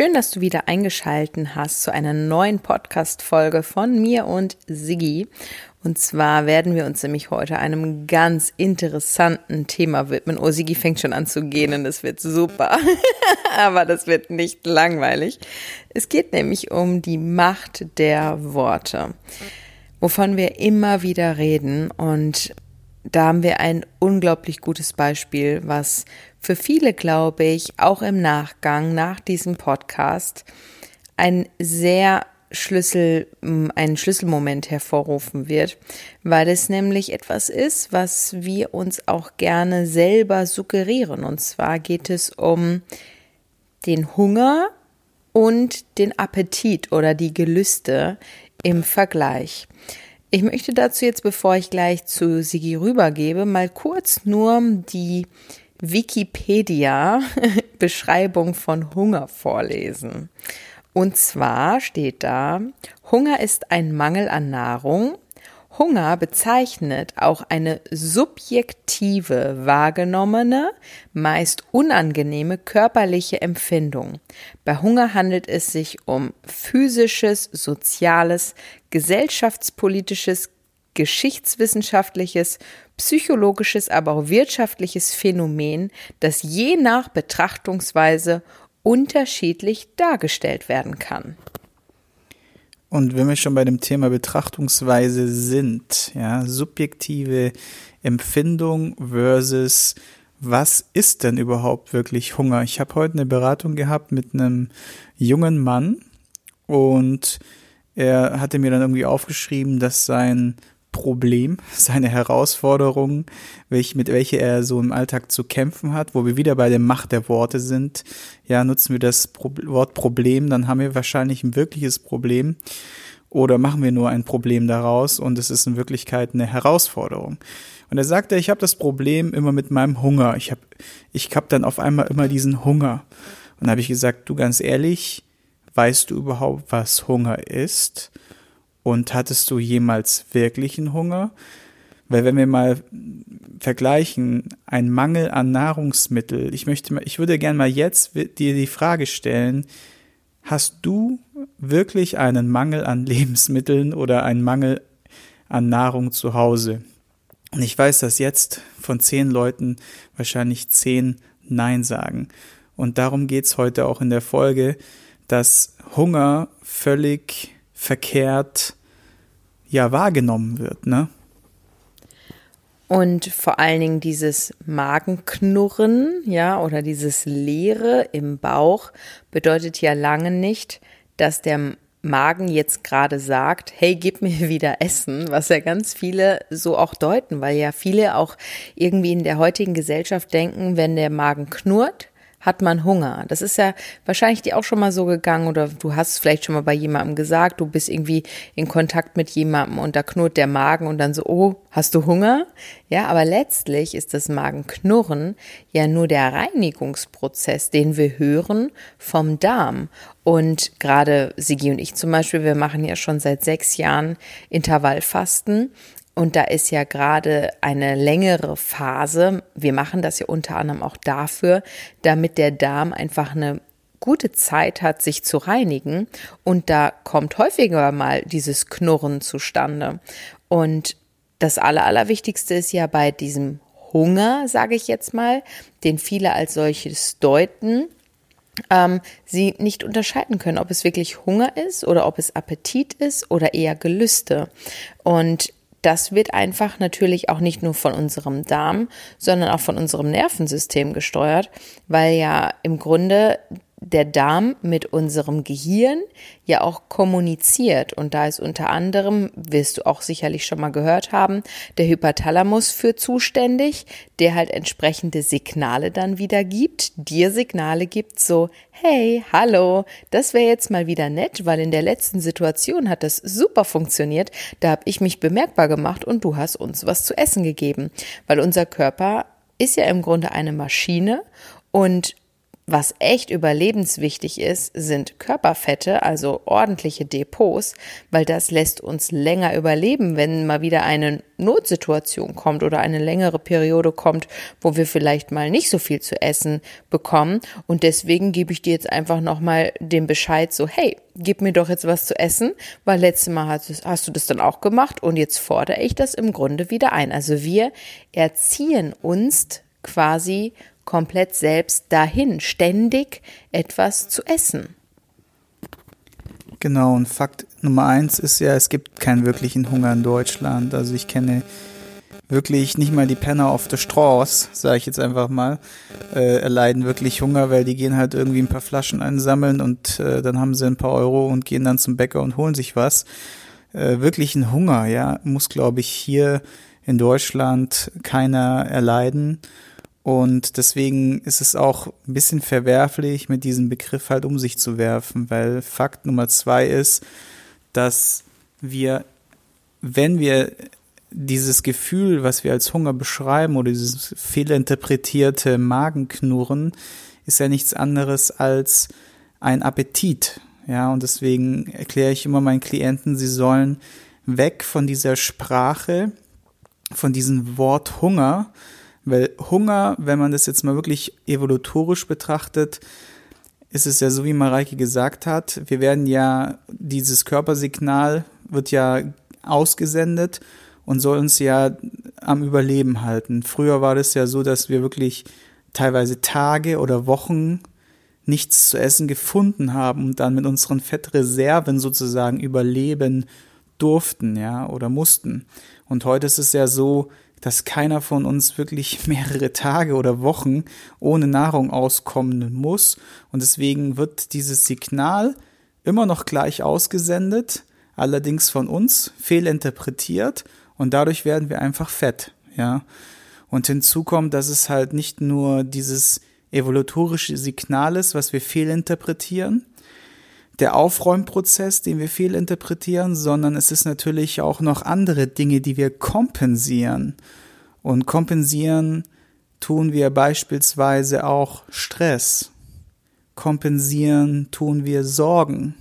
Schön, dass du wieder eingeschalten hast zu einer neuen Podcast-Folge von mir und Siggi. Und zwar werden wir uns nämlich heute einem ganz interessanten Thema widmen. Oh, Siggi fängt schon an zu gehen und das wird super. Aber das wird nicht langweilig. Es geht nämlich um die Macht der Worte, wovon wir immer wieder reden. Und da haben wir ein unglaublich gutes Beispiel, was für viele, glaube ich, auch im Nachgang nach diesem Podcast ein sehr Schlüssel, einen Schlüsselmoment hervorrufen wird, weil es nämlich etwas ist, was wir uns auch gerne selber suggerieren. Und zwar geht es um den Hunger und den Appetit oder die Gelüste im Vergleich. Ich möchte dazu jetzt, bevor ich gleich zu Sigi rübergebe, mal kurz nur die Wikipedia-Beschreibung von Hunger vorlesen. Und zwar steht da, Hunger ist ein Mangel an Nahrung. Hunger bezeichnet auch eine subjektive, wahrgenommene, meist unangenehme körperliche Empfindung. Bei Hunger handelt es sich um physisches, soziales, gesellschaftspolitisches, geschichtswissenschaftliches, psychologisches, aber auch wirtschaftliches Phänomen, das je nach Betrachtungsweise unterschiedlich dargestellt werden kann. Und wenn wir schon bei dem Thema Betrachtungsweise sind, ja, subjektive Empfindung versus was ist denn überhaupt wirklich Hunger? Ich habe heute eine Beratung gehabt mit einem jungen Mann und er hatte mir dann irgendwie aufgeschrieben, dass sein Problem, seine Herausforderungen, welch, mit welche er so im Alltag zu kämpfen hat, wo wir wieder bei der Macht der Worte sind. Ja, nutzen wir das Pro Wort Problem, dann haben wir wahrscheinlich ein wirkliches Problem. Oder machen wir nur ein Problem daraus und es ist in Wirklichkeit eine Herausforderung. Und er sagte, ich habe das Problem immer mit meinem Hunger. Ich habe ich hab dann auf einmal immer diesen Hunger. Und da habe ich gesagt, du ganz ehrlich, weißt du überhaupt, was Hunger ist? Und hattest du jemals wirklichen Hunger? Weil wenn wir mal vergleichen, ein Mangel an Nahrungsmittel, ich möchte ich würde gerne mal jetzt dir die Frage stellen, hast du wirklich einen Mangel an Lebensmitteln oder einen Mangel an Nahrung zu Hause? Und ich weiß, dass jetzt von zehn Leuten wahrscheinlich zehn Nein sagen. Und darum geht's heute auch in der Folge, dass Hunger völlig verkehrt ja wahrgenommen wird, ne? Und vor allen Dingen dieses Magenknurren, ja, oder dieses Leere im Bauch bedeutet ja lange nicht, dass der Magen jetzt gerade sagt, hey, gib mir wieder Essen, was ja ganz viele so auch deuten, weil ja viele auch irgendwie in der heutigen Gesellschaft denken, wenn der Magen knurrt, hat man Hunger. Das ist ja wahrscheinlich dir auch schon mal so gegangen oder du hast es vielleicht schon mal bei jemandem gesagt, du bist irgendwie in Kontakt mit jemandem und da knurrt der Magen und dann so, oh, hast du Hunger? Ja, aber letztlich ist das Magenknurren ja nur der Reinigungsprozess, den wir hören vom Darm. Und gerade Sigi und ich zum Beispiel, wir machen ja schon seit sechs Jahren Intervallfasten und da ist ja gerade eine längere Phase. Wir machen das ja unter anderem auch dafür, damit der Darm einfach eine gute Zeit hat, sich zu reinigen. Und da kommt häufiger mal dieses Knurren zustande. Und das Aller, Allerwichtigste ist ja bei diesem Hunger, sage ich jetzt mal, den viele als solches deuten, ähm, sie nicht unterscheiden können, ob es wirklich Hunger ist oder ob es Appetit ist oder eher Gelüste. Und das wird einfach natürlich auch nicht nur von unserem Darm, sondern auch von unserem Nervensystem gesteuert, weil ja im Grunde der Darm mit unserem Gehirn ja auch kommuniziert. Und da ist unter anderem, wirst du auch sicherlich schon mal gehört haben, der Hypothalamus für zuständig, der halt entsprechende Signale dann wieder gibt, dir Signale gibt, so, hey, hallo, das wäre jetzt mal wieder nett, weil in der letzten Situation hat das super funktioniert, da habe ich mich bemerkbar gemacht und du hast uns was zu essen gegeben, weil unser Körper ist ja im Grunde eine Maschine und was echt überlebenswichtig ist, sind Körperfette, also ordentliche Depots, weil das lässt uns länger überleben, wenn mal wieder eine Notsituation kommt oder eine längere Periode kommt, wo wir vielleicht mal nicht so viel zu essen bekommen. Und deswegen gebe ich dir jetzt einfach nochmal den Bescheid so, hey, gib mir doch jetzt was zu essen, weil letztes Mal hast, hast du das dann auch gemacht und jetzt fordere ich das im Grunde wieder ein. Also wir erziehen uns quasi komplett selbst dahin, ständig etwas zu essen. Genau, und Fakt Nummer eins ist ja, es gibt keinen wirklichen Hunger in Deutschland. Also ich kenne wirklich nicht mal die Penner auf der Straße, sage ich jetzt einfach mal, äh, erleiden wirklich Hunger, weil die gehen halt irgendwie ein paar Flaschen einsammeln und äh, dann haben sie ein paar Euro und gehen dann zum Bäcker und holen sich was. Äh, wirklich Hunger, ja, muss glaube ich hier in Deutschland keiner erleiden. Und deswegen ist es auch ein bisschen verwerflich, mit diesem Begriff halt um sich zu werfen, weil Fakt Nummer zwei ist, dass wir, wenn wir dieses Gefühl, was wir als Hunger beschreiben oder dieses fehlinterpretierte Magenknurren, ist ja nichts anderes als ein Appetit. Ja, und deswegen erkläre ich immer meinen Klienten, sie sollen weg von dieser Sprache, von diesem Wort Hunger, weil Hunger, wenn man das jetzt mal wirklich evolutorisch betrachtet, ist es ja so, wie Mareike gesagt hat, wir werden ja, dieses Körpersignal wird ja ausgesendet und soll uns ja am Überleben halten. Früher war das ja so, dass wir wirklich teilweise Tage oder Wochen nichts zu essen gefunden haben und dann mit unseren Fettreserven sozusagen überleben durften, ja, oder mussten. Und heute ist es ja so, dass keiner von uns wirklich mehrere Tage oder Wochen ohne Nahrung auskommen muss. Und deswegen wird dieses Signal immer noch gleich ausgesendet, allerdings von uns fehlinterpretiert und dadurch werden wir einfach fett, ja. Und hinzu kommt, dass es halt nicht nur dieses evolutorische Signal ist, was wir fehlinterpretieren, der Aufräumprozess, den wir fehlinterpretieren, sondern es ist natürlich auch noch andere Dinge, die wir kompensieren. Und kompensieren tun wir beispielsweise auch Stress. Kompensieren tun wir Sorgen.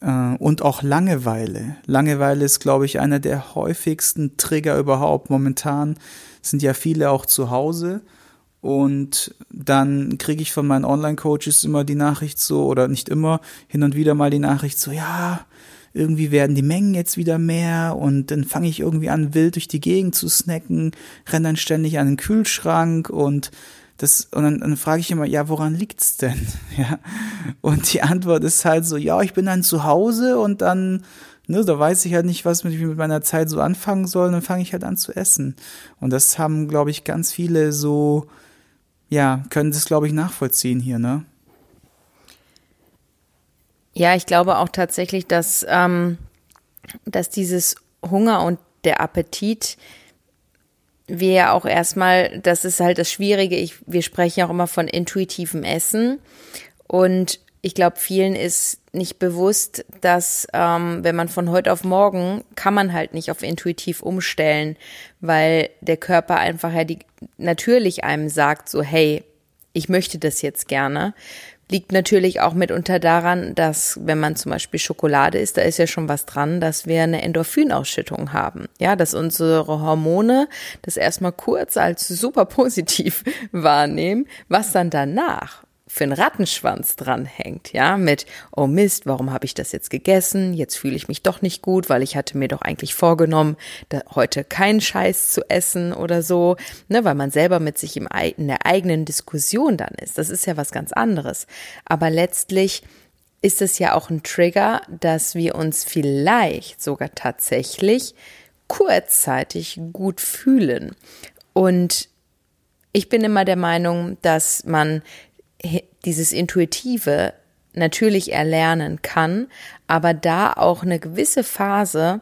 Äh, und auch Langeweile. Langeweile ist, glaube ich, einer der häufigsten Trigger überhaupt. Momentan sind ja viele auch zu Hause und dann kriege ich von meinen Online-Coaches immer die Nachricht so, oder nicht immer, hin und wieder mal die Nachricht so, ja, irgendwie werden die Mengen jetzt wieder mehr und dann fange ich irgendwie an, wild durch die Gegend zu snacken, renne dann ständig an den Kühlschrank und das, und dann, dann frage ich immer, ja, woran liegt's denn? Ja. Und die Antwort ist halt so, ja, ich bin dann zu Hause und dann, ne, da weiß ich halt nicht, was ich mit meiner Zeit so anfangen soll, und dann fange ich halt an zu essen. Und das haben, glaube ich, ganz viele so, ja, können das, glaube ich, nachvollziehen hier, ne? Ja, ich glaube auch tatsächlich, dass, ähm, dass dieses Hunger und der Appetit wir ja auch erstmal, das ist halt das Schwierige, ich, wir sprechen auch immer von intuitivem Essen und ich glaube, vielen ist nicht bewusst, dass ähm, wenn man von heute auf morgen kann man halt nicht auf intuitiv umstellen, weil der Körper einfach ja die natürlich einem sagt so hey, ich möchte das jetzt gerne. Liegt natürlich auch mitunter daran, dass wenn man zum Beispiel Schokolade isst, da ist ja schon was dran, dass wir eine Endorphinausschüttung haben. Ja, dass unsere Hormone das erstmal kurz als super positiv wahrnehmen, was dann danach für einen Rattenschwanz dranhängt, ja, mit, oh Mist, warum habe ich das jetzt gegessen? Jetzt fühle ich mich doch nicht gut, weil ich hatte mir doch eigentlich vorgenommen, heute keinen Scheiß zu essen oder so, ne, weil man selber mit sich im, in der eigenen Diskussion dann ist. Das ist ja was ganz anderes. Aber letztlich ist es ja auch ein Trigger, dass wir uns vielleicht sogar tatsächlich kurzzeitig gut fühlen. Und ich bin immer der Meinung, dass man dieses Intuitive natürlich erlernen kann, aber da auch eine gewisse Phase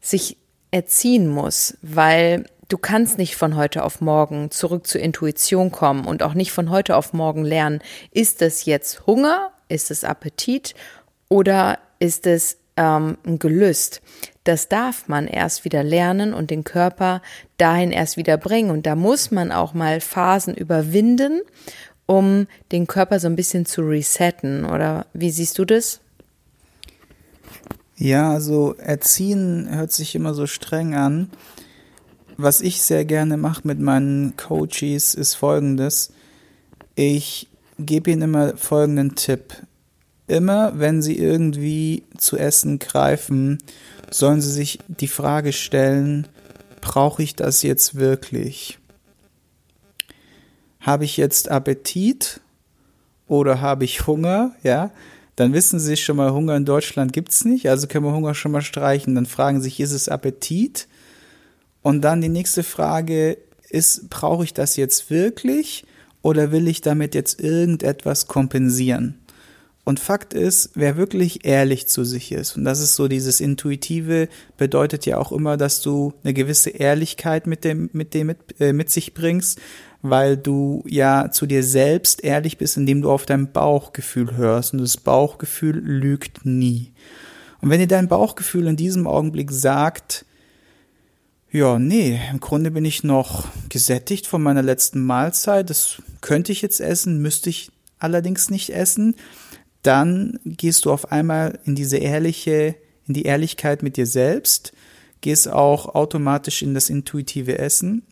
sich erziehen muss, weil du kannst nicht von heute auf morgen zurück zur Intuition kommen und auch nicht von heute auf morgen lernen, ist es jetzt Hunger, ist es Appetit oder ist es ähm, ein Gelüst. Das darf man erst wieder lernen und den Körper dahin erst wieder bringen. Und da muss man auch mal Phasen überwinden um den Körper so ein bisschen zu resetten. Oder wie siehst du das? Ja, also erziehen hört sich immer so streng an. Was ich sehr gerne mache mit meinen Coaches ist folgendes. Ich gebe ihnen immer folgenden Tipp. Immer wenn sie irgendwie zu essen greifen, sollen sie sich die Frage stellen, brauche ich das jetzt wirklich? Habe ich jetzt Appetit oder habe ich Hunger? Ja, dann wissen sie schon mal, Hunger in Deutschland gibt es nicht, also können wir Hunger schon mal streichen. Dann fragen sich, ist es Appetit? Und dann die nächste Frage ist, brauche ich das jetzt wirklich oder will ich damit jetzt irgendetwas kompensieren? Und Fakt ist, wer wirklich ehrlich zu sich ist, und das ist so dieses Intuitive, bedeutet ja auch immer, dass du eine gewisse Ehrlichkeit mit dem, mit dem mit, äh, mit sich bringst, weil du ja zu dir selbst ehrlich bist, indem du auf dein Bauchgefühl hörst. Und das Bauchgefühl lügt nie. Und wenn dir dein Bauchgefühl in diesem Augenblick sagt, ja, nee, im Grunde bin ich noch gesättigt von meiner letzten Mahlzeit, das könnte ich jetzt essen, müsste ich allerdings nicht essen, dann gehst du auf einmal in diese ehrliche, in die Ehrlichkeit mit dir selbst, gehst auch automatisch in das intuitive Essen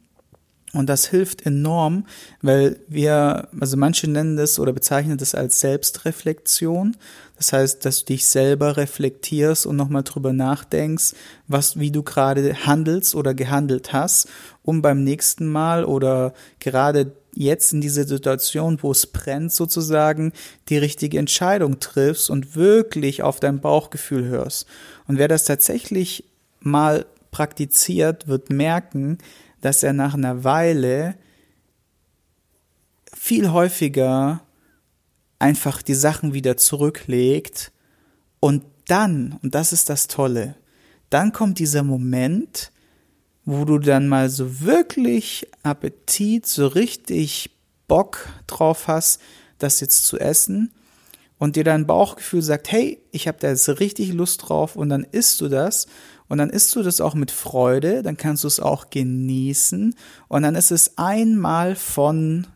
und das hilft enorm, weil wir, also manche nennen das oder bezeichnen das als Selbstreflexion. Das heißt, dass du dich selber reflektierst und nochmal drüber nachdenkst, was, wie du gerade handelst oder gehandelt hast, um beim nächsten Mal oder gerade jetzt in dieser Situation, wo es brennt sozusagen, die richtige Entscheidung triffst und wirklich auf dein Bauchgefühl hörst. Und wer das tatsächlich mal praktiziert, wird merken, dass er nach einer Weile viel häufiger einfach die Sachen wieder zurücklegt und dann, und das ist das Tolle, dann kommt dieser Moment, wo du dann mal so wirklich Appetit, so richtig Bock drauf hast, das jetzt zu essen und dir dein Bauchgefühl sagt, hey, ich habe da jetzt richtig Lust drauf und dann isst du das und dann isst du das auch mit Freude, dann kannst du es auch genießen. Und dann ist es einmal von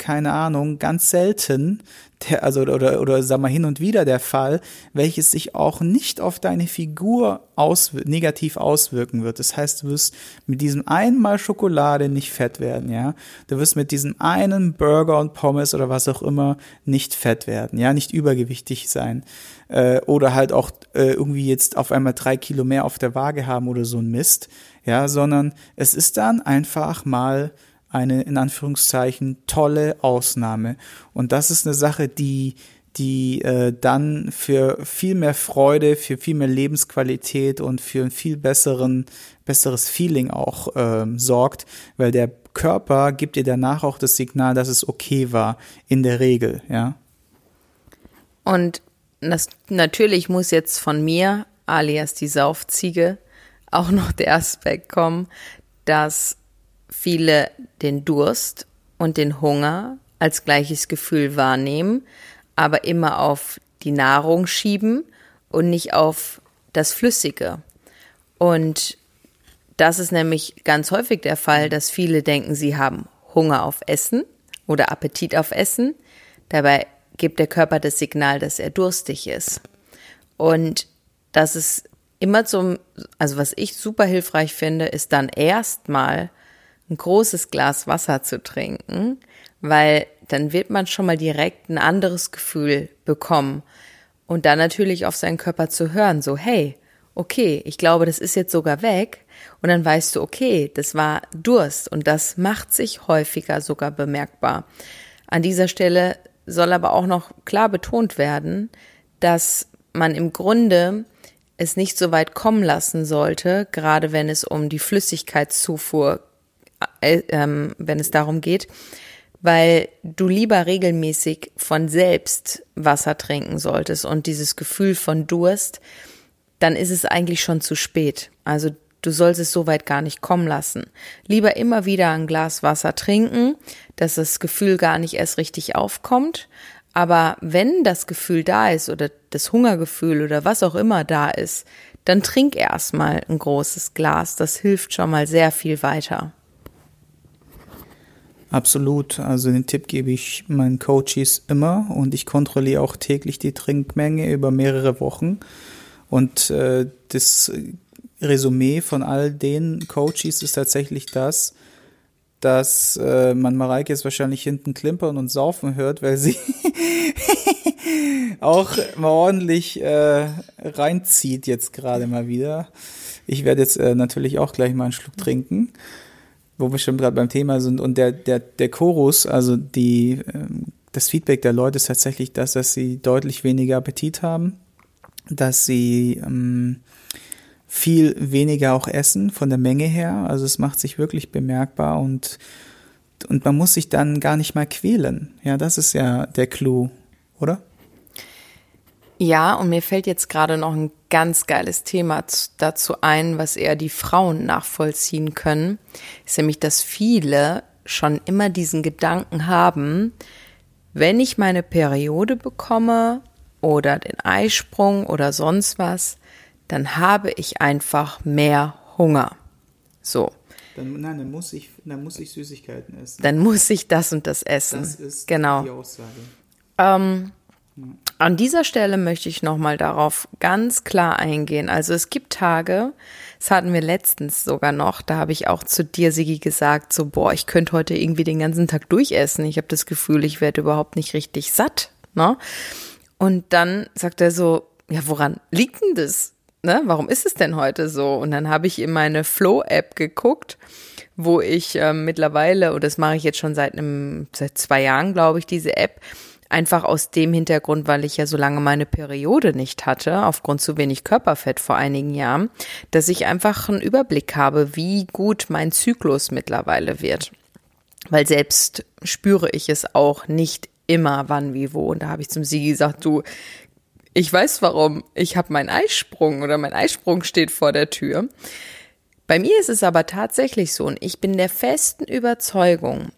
keine Ahnung, ganz selten, der, also oder, oder sag mal hin und wieder der Fall, welches sich auch nicht auf deine Figur ausw negativ auswirken wird. Das heißt, du wirst mit diesem einen Mal Schokolade nicht fett werden, ja. Du wirst mit diesem einen Burger und Pommes oder was auch immer nicht fett werden, ja, nicht übergewichtig sein. Äh, oder halt auch äh, irgendwie jetzt auf einmal drei Kilo mehr auf der Waage haben oder so ein Mist, ja, sondern es ist dann einfach mal eine in Anführungszeichen tolle Ausnahme. Und das ist eine Sache, die die äh, dann für viel mehr Freude, für viel mehr Lebensqualität und für ein viel besseren, besseres Feeling auch ähm, sorgt, weil der Körper gibt dir danach auch das Signal, dass es okay war, in der Regel, ja. Und das natürlich muss jetzt von mir, alias die Saufziege, auch noch der Aspekt kommen, dass viele den Durst und den Hunger als gleiches Gefühl wahrnehmen, aber immer auf die Nahrung schieben und nicht auf das Flüssige. Und das ist nämlich ganz häufig der Fall, dass viele denken, sie haben Hunger auf Essen oder Appetit auf Essen. Dabei gibt der Körper das Signal, dass er durstig ist. Und das ist immer zum, also was ich super hilfreich finde, ist dann erstmal ein großes Glas Wasser zu trinken, weil dann wird man schon mal direkt ein anderes Gefühl bekommen und dann natürlich auf seinen Körper zu hören, so hey, okay, ich glaube, das ist jetzt sogar weg und dann weißt du, okay, das war Durst und das macht sich häufiger sogar bemerkbar. An dieser Stelle soll aber auch noch klar betont werden, dass man im Grunde es nicht so weit kommen lassen sollte, gerade wenn es um die Flüssigkeitszufuhr äh, ähm, wenn es darum geht, weil du lieber regelmäßig von selbst Wasser trinken solltest und dieses Gefühl von Durst, dann ist es eigentlich schon zu spät. Also du sollst es so weit gar nicht kommen lassen. Lieber immer wieder ein Glas Wasser trinken, dass das Gefühl gar nicht erst richtig aufkommt. Aber wenn das Gefühl da ist oder das Hungergefühl oder was auch immer da ist, dann trink erstmal ein großes Glas. Das hilft schon mal sehr viel weiter. Absolut. Also den Tipp gebe ich meinen Coaches immer und ich kontrolliere auch täglich die Trinkmenge über mehrere Wochen. Und äh, das Resümee von all den Coaches ist tatsächlich das, dass äh, man Mareike jetzt wahrscheinlich hinten klimpern und saufen hört, weil sie auch mal ordentlich äh, reinzieht jetzt gerade mal wieder. Ich werde jetzt äh, natürlich auch gleich mal einen Schluck trinken, wo wir schon gerade beim Thema sind. Und der, der, der Chorus, also die, äh, das Feedback der Leute ist tatsächlich das, dass sie deutlich weniger Appetit haben, dass sie ähm, viel weniger auch essen von der Menge her. Also es macht sich wirklich bemerkbar und, und man muss sich dann gar nicht mal quälen. Ja, das ist ja der Clou, oder? Ja, und mir fällt jetzt gerade noch ein ganz geiles Thema dazu ein, was eher die Frauen nachvollziehen können, ist nämlich, dass viele schon immer diesen Gedanken haben, wenn ich meine Periode bekomme oder den Eisprung oder sonst was, dann habe ich einfach mehr Hunger. So. Dann, nein, dann muss ich, dann muss ich Süßigkeiten essen. Dann muss ich das und das essen. Das ist genau. die Aussage. Ähm, an dieser Stelle möchte ich nochmal darauf ganz klar eingehen. Also es gibt Tage, das hatten wir letztens sogar noch, da habe ich auch zu dir, Sigi, gesagt, so, boah, ich könnte heute irgendwie den ganzen Tag durchessen. Ich habe das Gefühl, ich werde überhaupt nicht richtig satt. Ne? Und dann sagt er so, ja, woran liegt denn das? Ne? Warum ist es denn heute so? Und dann habe ich in meine Flow-App geguckt, wo ich äh, mittlerweile, und das mache ich jetzt schon seit einem, seit zwei Jahren, glaube ich, diese App, Einfach aus dem Hintergrund, weil ich ja so lange meine Periode nicht hatte, aufgrund zu wenig Körperfett vor einigen Jahren, dass ich einfach einen Überblick habe, wie gut mein Zyklus mittlerweile wird. Weil selbst spüre ich es auch nicht immer, wann, wie, wo. Und da habe ich zum Sigi gesagt, du, ich weiß warum. Ich habe meinen Eisprung oder mein Eisprung steht vor der Tür. Bei mir ist es aber tatsächlich so und ich bin der festen Überzeugung,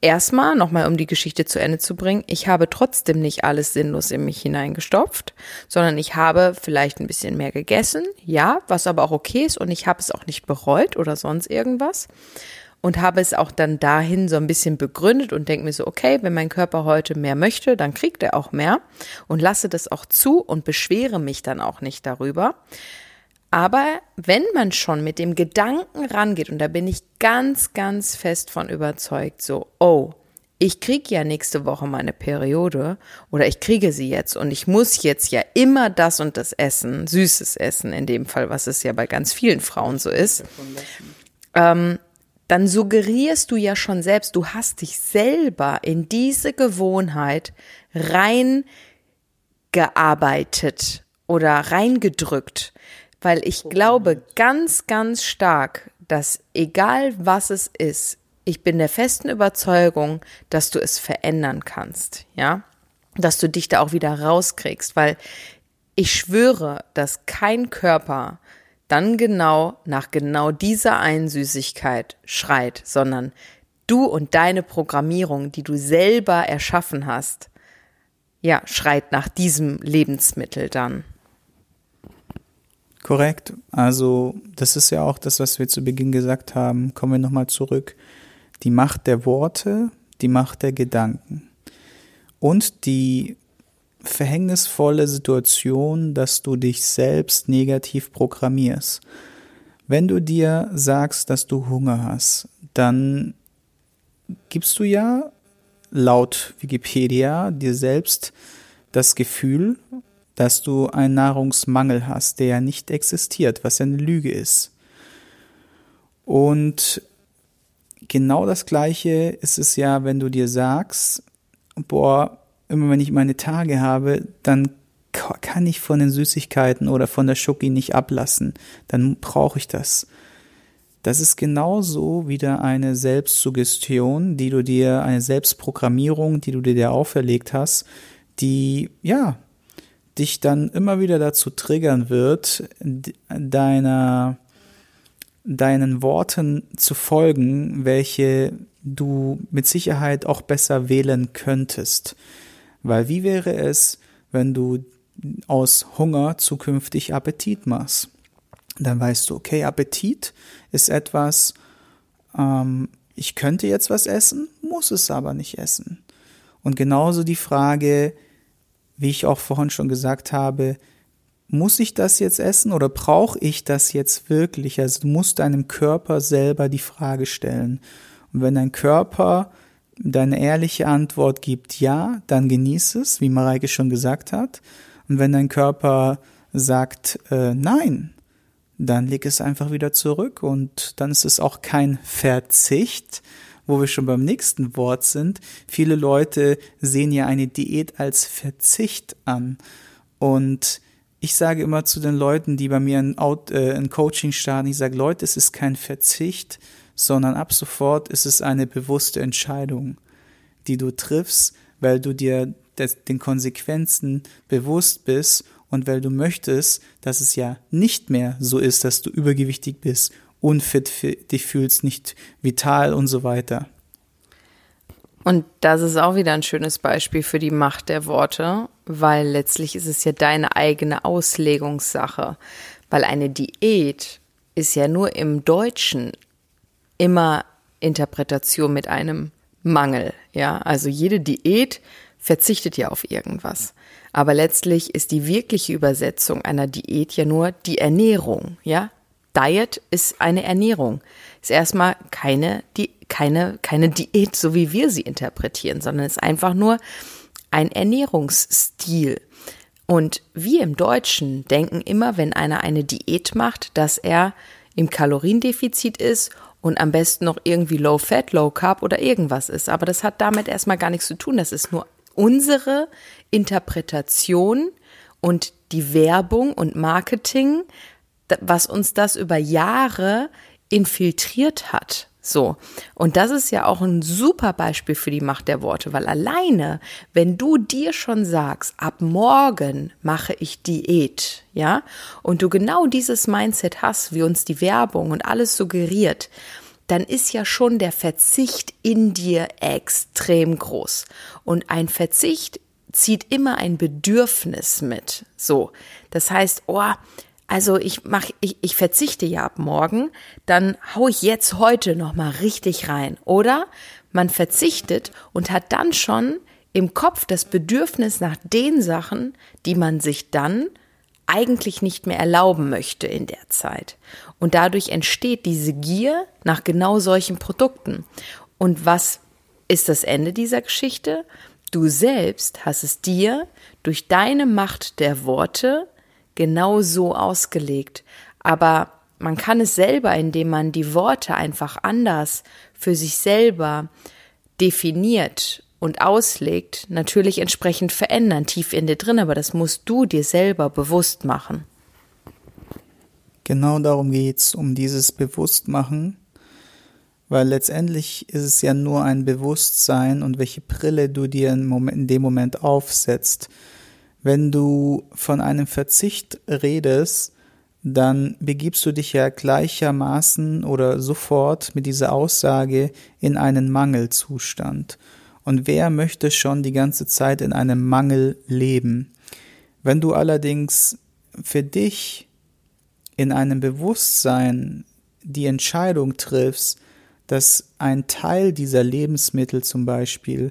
erstmal, nochmal um die Geschichte zu Ende zu bringen, ich habe trotzdem nicht alles sinnlos in mich hineingestopft, sondern ich habe vielleicht ein bisschen mehr gegessen, ja, was aber auch okay ist und ich habe es auch nicht bereut oder sonst irgendwas und habe es auch dann dahin so ein bisschen begründet und denke mir so, okay, wenn mein Körper heute mehr möchte, dann kriegt er auch mehr und lasse das auch zu und beschwere mich dann auch nicht darüber. Aber wenn man schon mit dem Gedanken rangeht, und da bin ich ganz, ganz fest von überzeugt, so, oh, ich kriege ja nächste Woche meine Periode oder ich kriege sie jetzt und ich muss jetzt ja immer das und das essen, süßes Essen in dem Fall, was es ja bei ganz vielen Frauen so ist, ähm, dann suggerierst du ja schon selbst, du hast dich selber in diese Gewohnheit reingearbeitet oder reingedrückt. Weil ich glaube ganz, ganz stark, dass egal was es ist, ich bin der festen Überzeugung, dass du es verändern kannst, ja? Dass du dich da auch wieder rauskriegst, weil ich schwöre, dass kein Körper dann genau nach genau dieser Einsüßigkeit schreit, sondern du und deine Programmierung, die du selber erschaffen hast, ja, schreit nach diesem Lebensmittel dann. Korrekt. Also das ist ja auch das, was wir zu Beginn gesagt haben. Kommen wir nochmal zurück. Die Macht der Worte, die Macht der Gedanken und die verhängnisvolle Situation, dass du dich selbst negativ programmierst. Wenn du dir sagst, dass du Hunger hast, dann gibst du ja laut Wikipedia dir selbst das Gefühl, dass du einen Nahrungsmangel hast, der ja nicht existiert, was ja eine Lüge ist. Und genau das Gleiche ist es ja, wenn du dir sagst, boah, immer wenn ich meine Tage habe, dann kann ich von den Süßigkeiten oder von der Schoki nicht ablassen. Dann brauche ich das. Das ist genauso wieder eine Selbstsuggestion, die du dir, eine Selbstprogrammierung, die du dir auferlegt hast, die, ja, dich dann immer wieder dazu triggern wird, deiner, deinen Worten zu folgen, welche du mit Sicherheit auch besser wählen könntest. Weil wie wäre es, wenn du aus Hunger zukünftig Appetit machst? Dann weißt du, okay, Appetit ist etwas, ähm, ich könnte jetzt was essen, muss es aber nicht essen. Und genauso die Frage, wie ich auch vorhin schon gesagt habe, muss ich das jetzt essen oder brauche ich das jetzt wirklich? Also du musst deinem Körper selber die Frage stellen. Und wenn dein Körper deine ehrliche Antwort gibt, ja, dann genieß es, wie Mareike schon gesagt hat. Und wenn dein Körper sagt, äh, nein, dann leg es einfach wieder zurück und dann ist es auch kein Verzicht, wo wir schon beim nächsten Wort sind. Viele Leute sehen ja eine Diät als Verzicht an und ich sage immer zu den Leuten, die bei mir ein, Out, äh, ein Coaching starten, ich sage, Leute, es ist kein Verzicht, sondern ab sofort ist es eine bewusste Entscheidung, die du triffst, weil du dir des, den Konsequenzen bewusst bist und weil du möchtest, dass es ja nicht mehr so ist, dass du übergewichtig bist, unfit dich fühlst, nicht vital und so weiter. Und das ist auch wieder ein schönes Beispiel für die Macht der Worte, weil letztlich ist es ja deine eigene Auslegungssache. Weil eine Diät ist ja nur im Deutschen immer Interpretation mit einem Mangel. Ja, also jede Diät verzichtet ja auf irgendwas. Aber letztlich ist die wirkliche Übersetzung einer Diät ja nur die Ernährung. Ja, Diet ist eine Ernährung. Ist erstmal keine, die, keine, keine Diät, so wie wir sie interpretieren, sondern ist einfach nur ein Ernährungsstil. Und wir im Deutschen denken immer, wenn einer eine Diät macht, dass er im Kaloriendefizit ist und am besten noch irgendwie Low Fat, Low Carb oder irgendwas ist. Aber das hat damit erstmal gar nichts zu tun. Das ist nur unsere Interpretation und die Werbung und Marketing, was uns das über Jahre infiltriert hat. So. Und das ist ja auch ein super Beispiel für die Macht der Worte, weil alleine, wenn du dir schon sagst, ab morgen mache ich Diät, ja, und du genau dieses Mindset hast, wie uns die Werbung und alles suggeriert, dann ist ja schon der Verzicht in dir extrem groß. Und ein Verzicht zieht immer ein Bedürfnis mit. So. Das heißt, oh, also ich mach, ich, ich verzichte ja ab morgen, dann hau ich jetzt heute noch mal richtig rein. Oder man verzichtet und hat dann schon im Kopf das Bedürfnis nach den Sachen, die man sich dann eigentlich nicht mehr erlauben möchte in der Zeit. Und dadurch entsteht diese Gier nach genau solchen Produkten. Und was ist das Ende dieser Geschichte? Du selbst hast es dir durch deine Macht der Worte genau so ausgelegt. Aber man kann es selber, indem man die Worte einfach anders für sich selber definiert und auslegt, natürlich entsprechend verändern, tief in dir drin, aber das musst du dir selber bewusst machen. Genau darum geht's, um dieses Bewusstmachen, weil letztendlich ist es ja nur ein Bewusstsein und welche Brille du dir in dem Moment aufsetzt. Wenn du von einem Verzicht redest, dann begibst du dich ja gleichermaßen oder sofort mit dieser Aussage in einen Mangelzustand. Und wer möchte schon die ganze Zeit in einem Mangel leben? Wenn du allerdings für dich in einem Bewusstsein die Entscheidung triffst, dass ein Teil dieser Lebensmittel zum Beispiel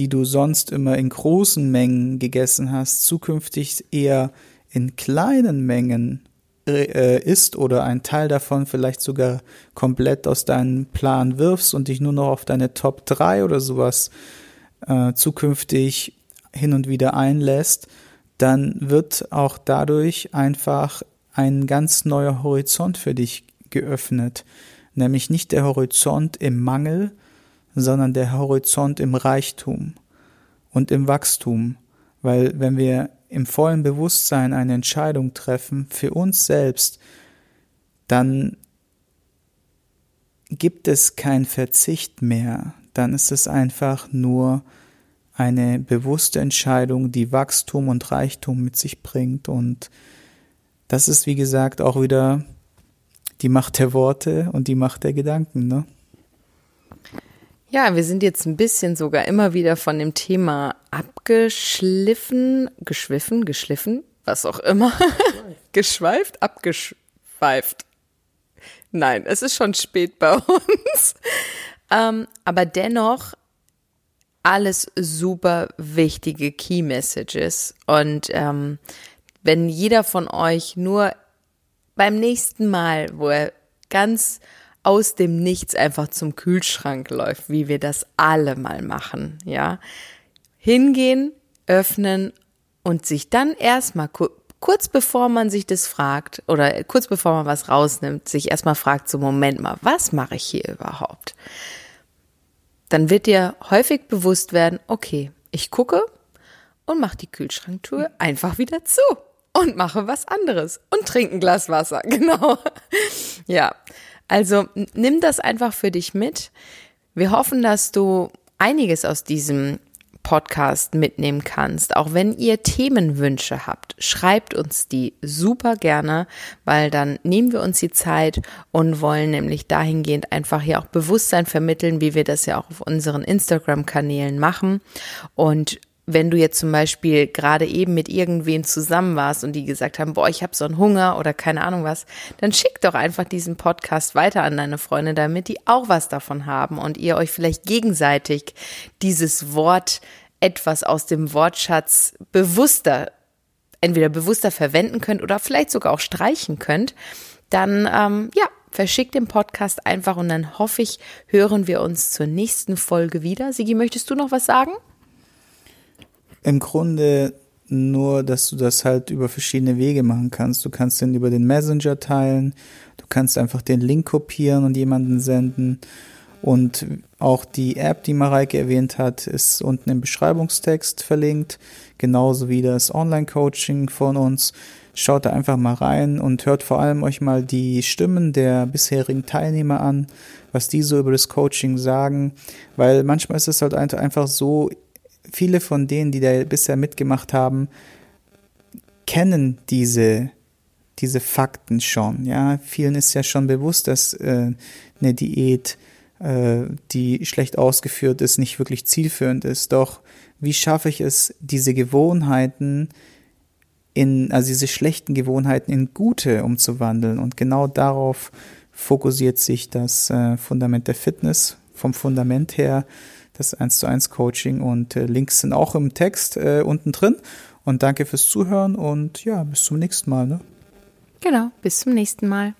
die du sonst immer in großen Mengen gegessen hast, zukünftig eher in kleinen Mengen äh, isst oder ein Teil davon vielleicht sogar komplett aus deinem Plan wirfst und dich nur noch auf deine Top 3 oder sowas äh, zukünftig hin und wieder einlässt, dann wird auch dadurch einfach ein ganz neuer Horizont für dich geöffnet. Nämlich nicht der Horizont im Mangel, sondern der Horizont im Reichtum und im Wachstum, weil wenn wir im vollen Bewusstsein eine Entscheidung treffen für uns selbst, dann gibt es kein Verzicht mehr, dann ist es einfach nur eine bewusste Entscheidung, die Wachstum und Reichtum mit sich bringt. Und das ist wie gesagt auch wieder die Macht der Worte und die Macht der Gedanken, ne? Ja, wir sind jetzt ein bisschen sogar immer wieder von dem Thema abgeschliffen, geschwiffen, geschliffen, was auch immer. Geschweift, abgeschweift. Nein, es ist schon spät bei uns. ähm, aber dennoch alles super wichtige Key Messages. Und ähm, wenn jeder von euch nur beim nächsten Mal, wo er ganz aus dem Nichts einfach zum Kühlschrank läuft, wie wir das alle mal machen, ja, hingehen, öffnen und sich dann erstmal kurz bevor man sich das fragt oder kurz bevor man was rausnimmt, sich erstmal fragt, so Moment mal, was mache ich hier überhaupt? Dann wird dir häufig bewusst werden, okay, ich gucke und mache die Kühlschranktür einfach wieder zu und mache was anderes und trinke ein Glas Wasser, genau. ja, also nimm das einfach für dich mit. Wir hoffen, dass du einiges aus diesem Podcast mitnehmen kannst. Auch wenn ihr Themenwünsche habt, schreibt uns die super gerne, weil dann nehmen wir uns die Zeit und wollen nämlich dahingehend einfach hier auch Bewusstsein vermitteln, wie wir das ja auch auf unseren Instagram-Kanälen machen. Und wenn du jetzt zum Beispiel gerade eben mit irgendwen zusammen warst und die gesagt haben, boah, ich habe so einen Hunger oder keine Ahnung was, dann schick doch einfach diesen Podcast weiter an deine Freunde, damit die auch was davon haben und ihr euch vielleicht gegenseitig dieses Wort etwas aus dem Wortschatz bewusster, entweder bewusster verwenden könnt oder vielleicht sogar auch streichen könnt, dann ähm, ja, verschickt den Podcast einfach und dann hoffe ich, hören wir uns zur nächsten Folge wieder. Sigi, möchtest du noch was sagen? Im Grunde nur, dass du das halt über verschiedene Wege machen kannst. Du kannst den über den Messenger teilen, du kannst einfach den Link kopieren und jemanden senden. Und auch die App, die Mareike erwähnt hat, ist unten im Beschreibungstext verlinkt, genauso wie das Online-Coaching von uns. Schaut da einfach mal rein und hört vor allem euch mal die Stimmen der bisherigen Teilnehmer an, was die so über das Coaching sagen, weil manchmal ist es halt einfach so, viele von denen, die da bisher mitgemacht haben, kennen diese, diese Fakten schon. Ja, vielen ist ja schon bewusst, dass äh, eine Diät, äh, die schlecht ausgeführt ist, nicht wirklich zielführend ist. Doch wie schaffe ich es, diese Gewohnheiten in, also diese schlechten Gewohnheiten in gute umzuwandeln? Und genau darauf fokussiert sich das äh, Fundament der Fitness vom Fundament her das 1 zu 1 Coaching und äh, Links sind auch im Text äh, unten drin. Und danke fürs Zuhören und ja, bis zum nächsten Mal. Ne? Genau, bis zum nächsten Mal.